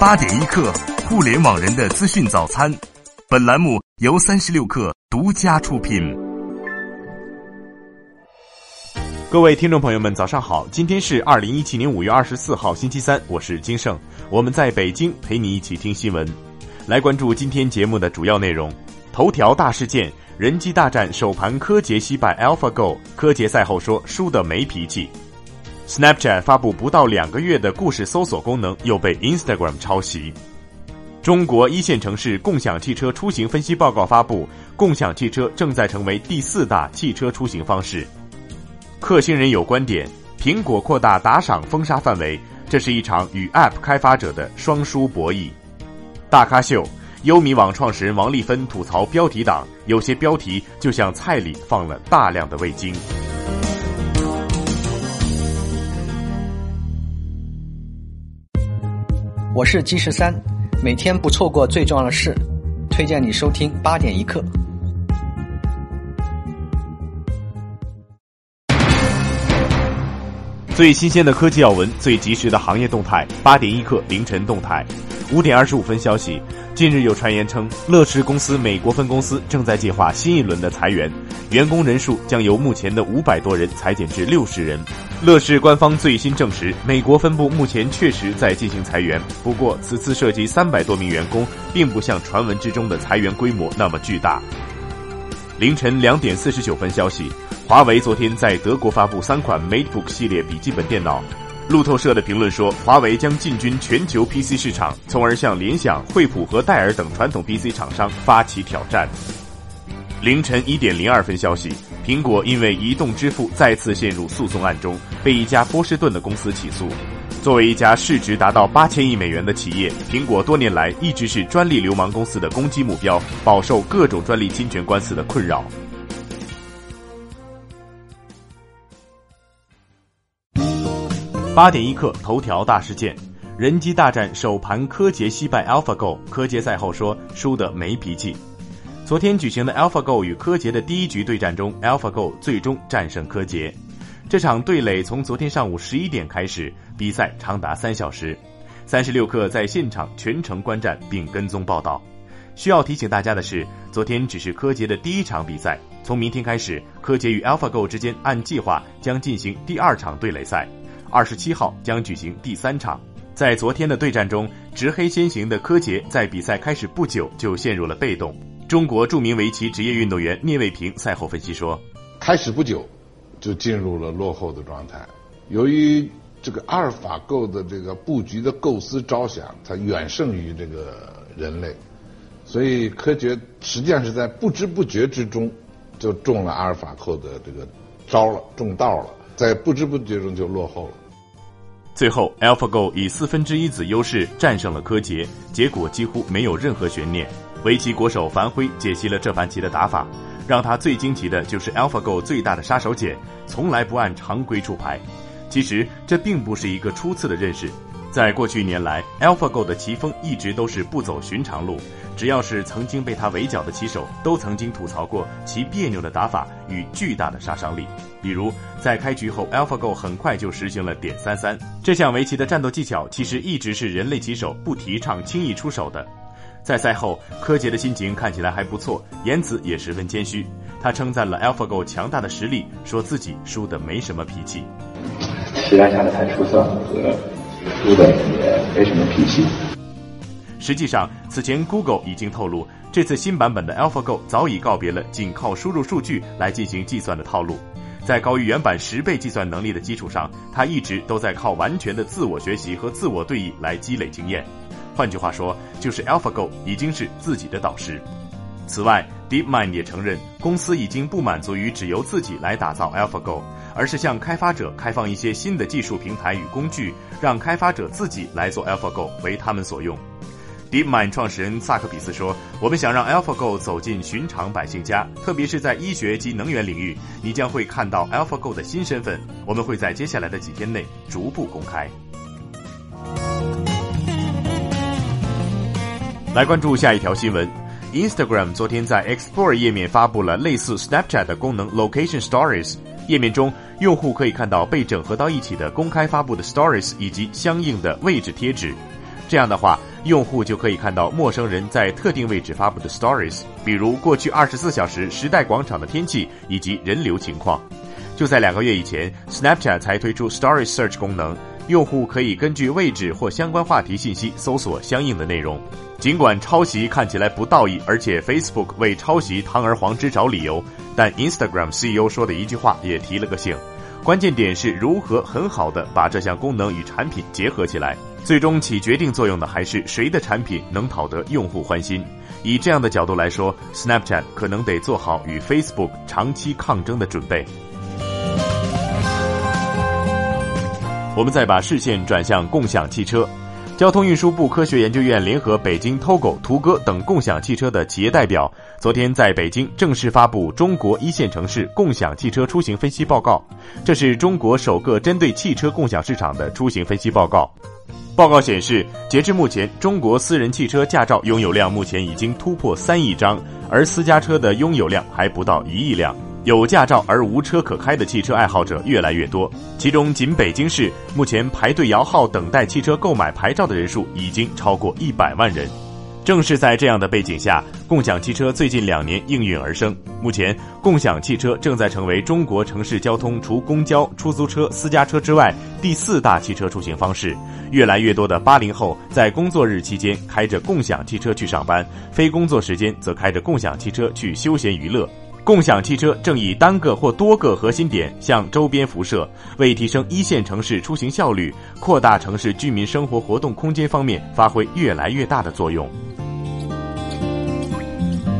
八点一刻，互联网人的资讯早餐。本栏目由三十六氪独家出品。各位听众朋友们，早上好！今天是二零一七年五月二十四号，星期三，我是金盛，我们在北京陪你一起听新闻。来关注今天节目的主要内容：头条大事件，人机大战首盘柯洁惜败 AlphaGo，柯洁赛后说输的没脾气。Snapchat 发布不到两个月的故事搜索功能又被 Instagram 抄袭。中国一线城市共享汽车出行分析报告发布，共享汽车正在成为第四大汽车出行方式。克星人有观点：苹果扩大打赏封杀范围，这是一场与 App 开发者的双输博弈。大咖秀，优米网创始人王丽芬吐槽标题党，有些标题就像菜里放了大量的味精。我是金十三，每天不错过最重要的事，推荐你收听八点一刻。最新鲜的科技要闻，最及时的行业动态，八点一刻凌晨动态。五点二十五分消息，近日有传言称，乐视公司美国分公司正在计划新一轮的裁员，员工人数将由目前的五百多人裁减至六十人。乐视官方最新证实，美国分部目前确实在进行裁员，不过此次涉及三百多名员工，并不像传闻之中的裁员规模那么巨大。凌晨两点四十九分消息。华为昨天在德国发布三款 MateBook 系列笔记本电脑。路透社的评论说，华为将进军全球 PC 市场，从而向联想、惠普和戴尔等传统 PC 厂商发起挑战。凌晨一点零二分消息，苹果因为移动支付再次陷入诉讼案中，被一家波士顿的公司起诉。作为一家市值达到八千亿美元的企业，苹果多年来一直是专利流氓公司的攻击目标，饱受各种专利侵权官司的困扰。八点一刻，头条大事件：人机大战首盘，柯洁惜败 AlphaGo。柯洁赛后说输的没脾气。昨天举行的 AlphaGo 与柯洁的第一局对战中，AlphaGo 最终战胜柯洁。这场对垒从昨天上午十一点开始，比赛长达三小时。三十六氪在现场全程观战并跟踪报道。需要提醒大家的是，昨天只是柯洁的第一场比赛，从明天开始，柯洁与 AlphaGo 之间按计划将进行第二场对垒赛。二十七号将举行第三场。在昨天的对战中，执黑先行的柯洁在比赛开始不久就陷入了被动。中国著名围棋职业运动员聂卫平赛后分析说：“开始不久就进入了落后的状态。由于这个阿尔法狗的这个布局的构思着想，它远胜于这个人类，所以柯洁实际上是在不知不觉之中就中了阿尔法狗的这个招了，中道了。”在不知不觉中就落后了。最后，AlphaGo 以四分之一子优势战胜了柯洁，结果几乎没有任何悬念。围棋国手樊辉解析了这盘棋的打法，让他最惊奇的就是 AlphaGo 最大的杀手锏从来不按常规出牌。其实这并不是一个初次的认识，在过去一年来，AlphaGo 的棋风一直都是不走寻常路。只要是曾经被他围剿的棋手，都曾经吐槽过其别扭的打法与巨大的杀伤力。比如，在开局后，AlphaGo 很快就实行了点三三。这项围棋的战斗技巧其实一直是人类棋手不提倡轻易出手的。在赛后，柯洁的心情看起来还不错，言辞也十分谦虚。他称赞了 AlphaGo 强大的实力，说自己输的没什么脾气。实战下的太出色，和输的也没什么脾气。实际上，此前 Google 已经透露，这次新版本的 AlphaGo 早已告别了仅靠输入数据来进行计算的套路，在高于原版十倍计算能力的基础上，它一直都在靠完全的自我学习和自我对弈来积累经验。换句话说，就是 AlphaGo 已经是自己的导师。此外，DeepMind 也承认，公司已经不满足于只由自己来打造 AlphaGo，而是向开发者开放一些新的技术平台与工具，让开发者自己来做 AlphaGo 为他们所用。DeepMind 创始人萨克比斯说：“我们想让 AlphaGo 走进寻常百姓家，特别是在医学及能源领域，你将会看到 AlphaGo 的新身份。我们会在接下来的几天内逐步公开。”来关注下一条新闻：Instagram 昨天在 Explore 页面发布了类似 Snapchat 的功能 Location Stories。页面中，用户可以看到被整合到一起的公开发布的 Stories 以及相应的位置贴纸。这样的话，用户就可以看到陌生人在特定位置发布的 Stories，比如过去二十四小时时代广场的天气以及人流情况。就在两个月以前，Snapchat 才推出 Story Search 功能，用户可以根据位置或相关话题信息搜索相应的内容。尽管抄袭看起来不道义，而且 Facebook 为抄袭堂而皇之找理由，但 Instagram CEO 说的一句话也提了个醒。关键点是如何很好的把这项功能与产品结合起来，最终起决定作用的还是谁的产品能讨得用户欢心。以这样的角度来说，Snapchat 可能得做好与 Facebook 长期抗争的准备。我们再把视线转向共享汽车。交通运输部科学研究院联合北京 TOGO、途歌等共享汽车的企业代表，昨天在北京正式发布中国一线城市共享汽车出行分析报告。这是中国首个针对汽车共享市场的出行分析报告。报告显示，截至目前，中国私人汽车驾照拥有量目前已经突破三亿张，而私家车的拥有量还不到一亿辆。有驾照而无车可开的汽车爱好者越来越多，其中仅北京市目前排队摇号等待汽车购买牌照的人数已经超过一百万人。正是在这样的背景下，共享汽车最近两年应运而生。目前，共享汽车正在成为中国城市交通除公交、出租车、私家车之外第四大汽车出行方式。越来越多的八零后在工作日期间开着共享汽车去上班，非工作时间则开着共享汽车去休闲娱乐。共享汽车正以单个或多个核心点向周边辐射，为提升一线城市出行效率、扩大城市居民生活活动空间方面发挥越来越大的作用。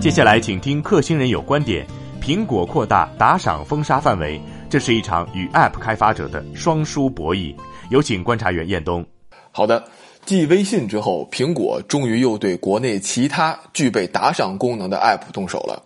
接下来，请听克星人有观点：苹果扩大打赏封杀范围，这是一场与 App 开发者的双输博弈。有请观察员彦东。好的，继微信之后，苹果终于又对国内其他具备打赏功能的 App 动手了。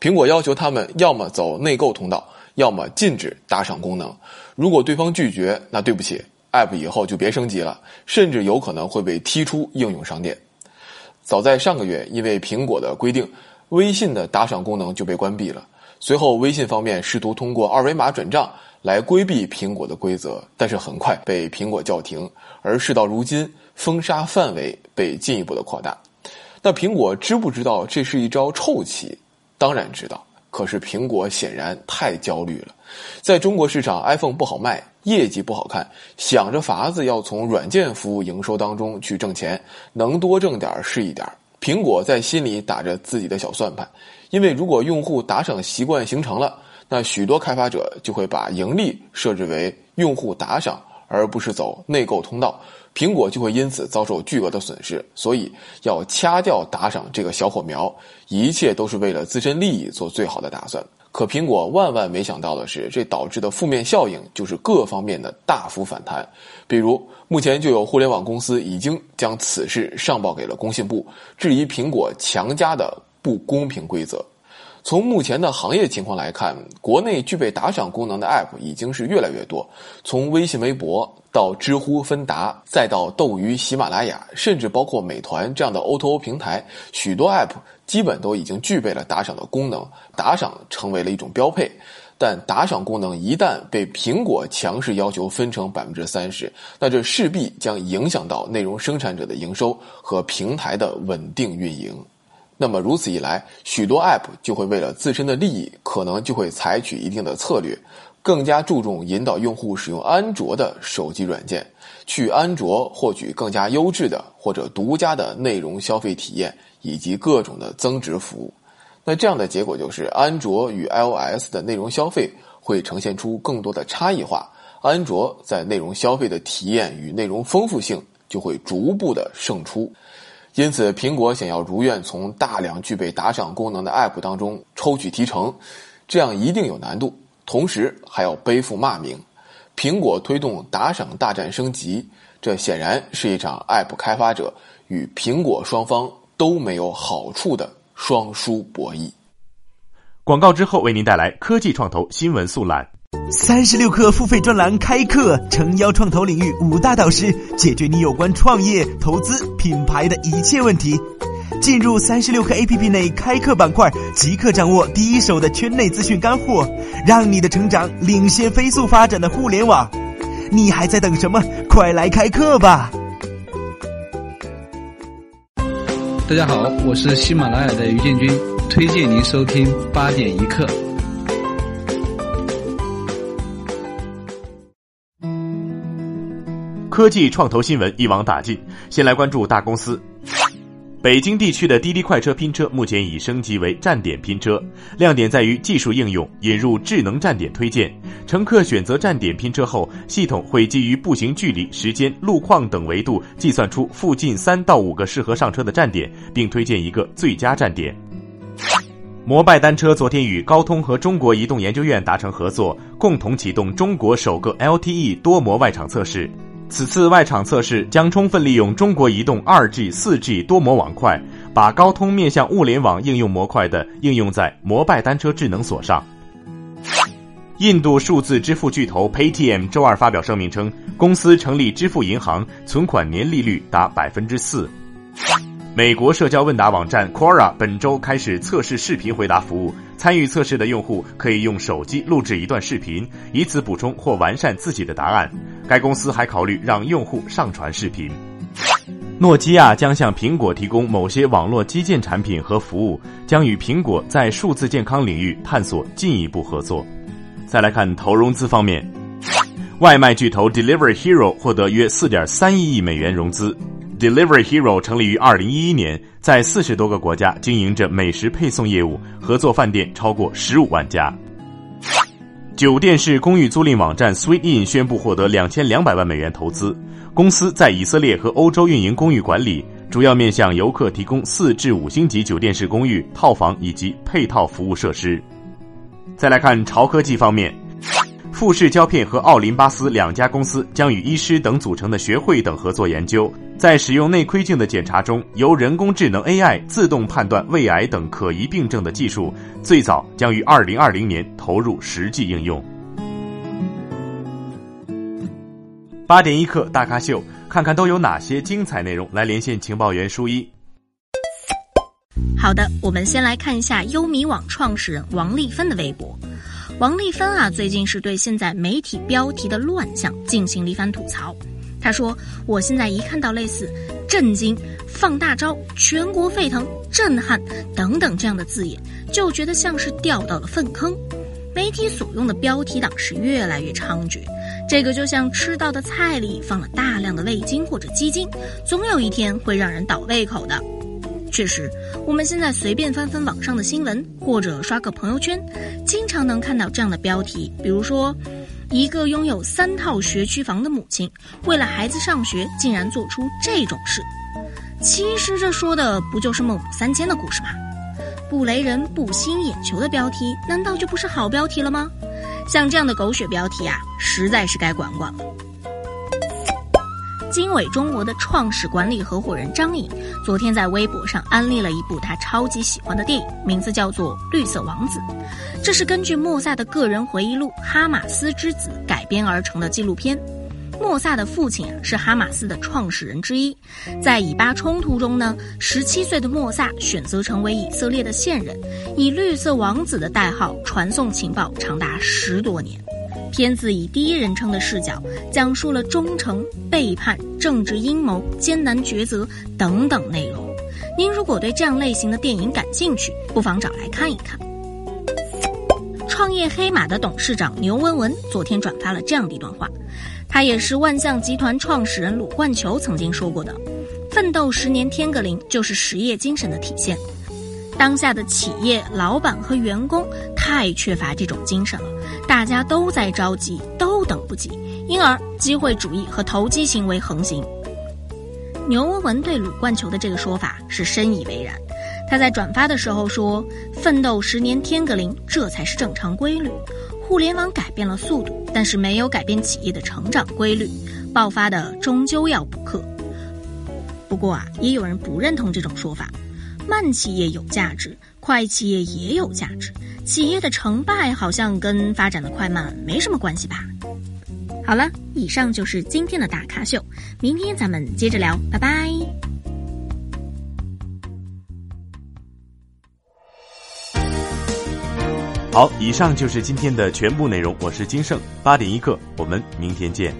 苹果要求他们要么走内购通道，要么禁止打赏功能。如果对方拒绝，那对不起，App 以后就别升级了，甚至有可能会被踢出应用商店。早在上个月，因为苹果的规定，微信的打赏功能就被关闭了。随后，微信方面试图通过二维码转账来规避苹果的规则，但是很快被苹果叫停。而事到如今，封杀范围被进一步的扩大。那苹果知不知道这是一招臭棋？当然知道，可是苹果显然太焦虑了。在中国市场，iPhone 不好卖，业绩不好看，想着法子要从软件服务营收当中去挣钱，能多挣点是一点。苹果在心里打着自己的小算盘，因为如果用户打赏习惯形成了，那许多开发者就会把盈利设置为用户打赏，而不是走内购通道。苹果就会因此遭受巨额的损失，所以要掐掉打赏这个小火苗，一切都是为了自身利益做最好的打算。可苹果万万没想到的是，这导致的负面效应就是各方面的大幅反弹。比如，目前就有互联网公司已经将此事上报给了工信部，质疑苹果强加的不公平规则。从目前的行业情况来看，国内具备打赏功能的 App 已经是越来越多。从微信、微博到知乎、芬达，再到斗鱼、喜马拉雅，甚至包括美团这样的 O2O 平台，许多 App 基本都已经具备了打赏的功能，打赏成为了一种标配。但打赏功能一旦被苹果强势要求分成百分之三十，那这势必将影响到内容生产者的营收和平台的稳定运营。那么如此一来，许多 App 就会为了自身的利益，可能就会采取一定的策略，更加注重引导用户使用安卓的手机软件，去安卓获取更加优质的或者独家的内容消费体验以及各种的增值服务。那这样的结果就是，安卓与 iOS 的内容消费会呈现出更多的差异化，安卓在内容消费的体验与内容丰富性就会逐步的胜出。因此，苹果想要如愿从大量具备打赏功能的 App 当中抽取提成，这样一定有难度，同时还要背负骂名。苹果推动打赏大战升级，这显然是一场 App 开发者与苹果双方都没有好处的双输博弈。广告之后为您带来科技创投新闻速览。三十六课付费专栏开课，诚邀创投领域五大导师，解决你有关创业、投资、品牌的一切问题。进入三十六课 APP 内开课板块，即刻掌握第一手的圈内资讯干货，让你的成长领先飞速发展的互联网。你还在等什么？快来开课吧！大家好，我是喜马拉雅的于建军，推荐您收听八点一刻。科技创投新闻一网打尽，先来关注大公司。北京地区的滴滴快车拼车目前已升级为站点拼车，亮点在于技术应用，引入智能站点推荐。乘客选择站点拼车后，系统会基于步行距离、时间、路况等维度，计算出附近三到五个适合上车的站点，并推荐一个最佳站点。摩拜单车昨天与高通和中国移动研究院达成合作，共同启动中国首个 LTE 多模外场测试。此次外场测试将充分利用中国移动 2G、4G 多模网块，把高通面向物联网应用模块的应用在摩拜单车智能锁上。印度数字支付巨头 Paytm 周二发表声明称，公司成立支付银行，存款年利率达百分之四。美国社交问答网站 Quora 本周开始测试视频回答服务，参与测试的用户可以用手机录制一段视频，以此补充或完善自己的答案。该公司还考虑让用户上传视频。诺基亚将向苹果提供某些网络基建产品和服务，将与苹果在数字健康领域探索进一步合作。再来看投融资方面，外卖巨头 Deliver Hero 获得约四点三亿美元融资。Delivery Hero 成立于二零一一年，在四十多个国家经营着美食配送业务，合作饭店超过十五万家。酒店式公寓租赁网站 Sweet In 宣布获得两千两百万美元投资。公司在以色列和欧洲运营公寓管理，主要面向游客提供四至五星级酒店式公寓、套房以及配套服务设施。再来看潮科技方面，富士胶片和奥林巴斯两家公司将与医师等组成的学会等合作研究。在使用内窥镜的检查中，由人工智能 AI 自动判断胃癌等可疑病症的技术，最早将于二零二零年投入实际应用。八点一刻大咖秀，看看都有哪些精彩内容。来连线情报员舒一。好的，我们先来看一下优米网创始人王丽芬的微博。王丽芬啊，最近是对现在媒体标题的乱象进行了一番吐槽。他说：“我现在一看到类似‘震惊’‘放大招’‘全国沸腾’‘震撼’等等这样的字眼，就觉得像是掉到了粪坑。媒体所用的标题党是越来越猖獗，这个就像吃到的菜里放了大量的味精或者鸡精，总有一天会让人倒胃口的。确实，我们现在随便翻翻网上的新闻，或者刷个朋友圈，经常能看到这样的标题，比如说。”一个拥有三套学区房的母亲，为了孩子上学，竟然做出这种事。其实这说的不就是孟母三迁的故事吗？不雷人、不吸引眼球的标题，难道就不是好标题了吗？像这样的狗血标题啊，实在是该管管了。经纬中国的创始管理合伙人张颖，昨天在微博上安利了一部他超级喜欢的电影，名字叫做《绿色王子》。这是根据莫萨的个人回忆录《哈马斯之子》改编而成的纪录片。莫萨的父亲是哈马斯的创始人之一。在以巴冲突中呢，十七岁的莫萨选择成为以色列的线人，以“绿色王子”的代号传送情报长达十多年。片子以第一人称的视角，讲述了忠诚、背叛、政治阴谋、艰难抉择等等内容。您如果对这样类型的电影感兴趣，不妨找来看一看。创业黑马的董事长牛文文昨天转发了这样的一段话，他也是万象集团创始人鲁冠球曾经说过的：“奋斗十年天个零，就是实业精神的体现。”当下的企业老板和员工太缺乏这种精神了。大家都在着急，都等不及，因而机会主义和投机行为横行。牛文文对鲁冠球的这个说法是深以为然。他在转发的时候说：“奋斗十年天个零，这才是正常规律。互联网改变了速度，但是没有改变企业的成长规律。爆发的终究要补课。”不过啊，也有人不认同这种说法。慢企业有价值，快企业也有价值。企业的成败好像跟发展的快慢没什么关系吧？好了，以上就是今天的大咖秀，明天咱们接着聊，拜拜。好，以上就是今天的全部内容，我是金盛，八点一刻，我们明天见。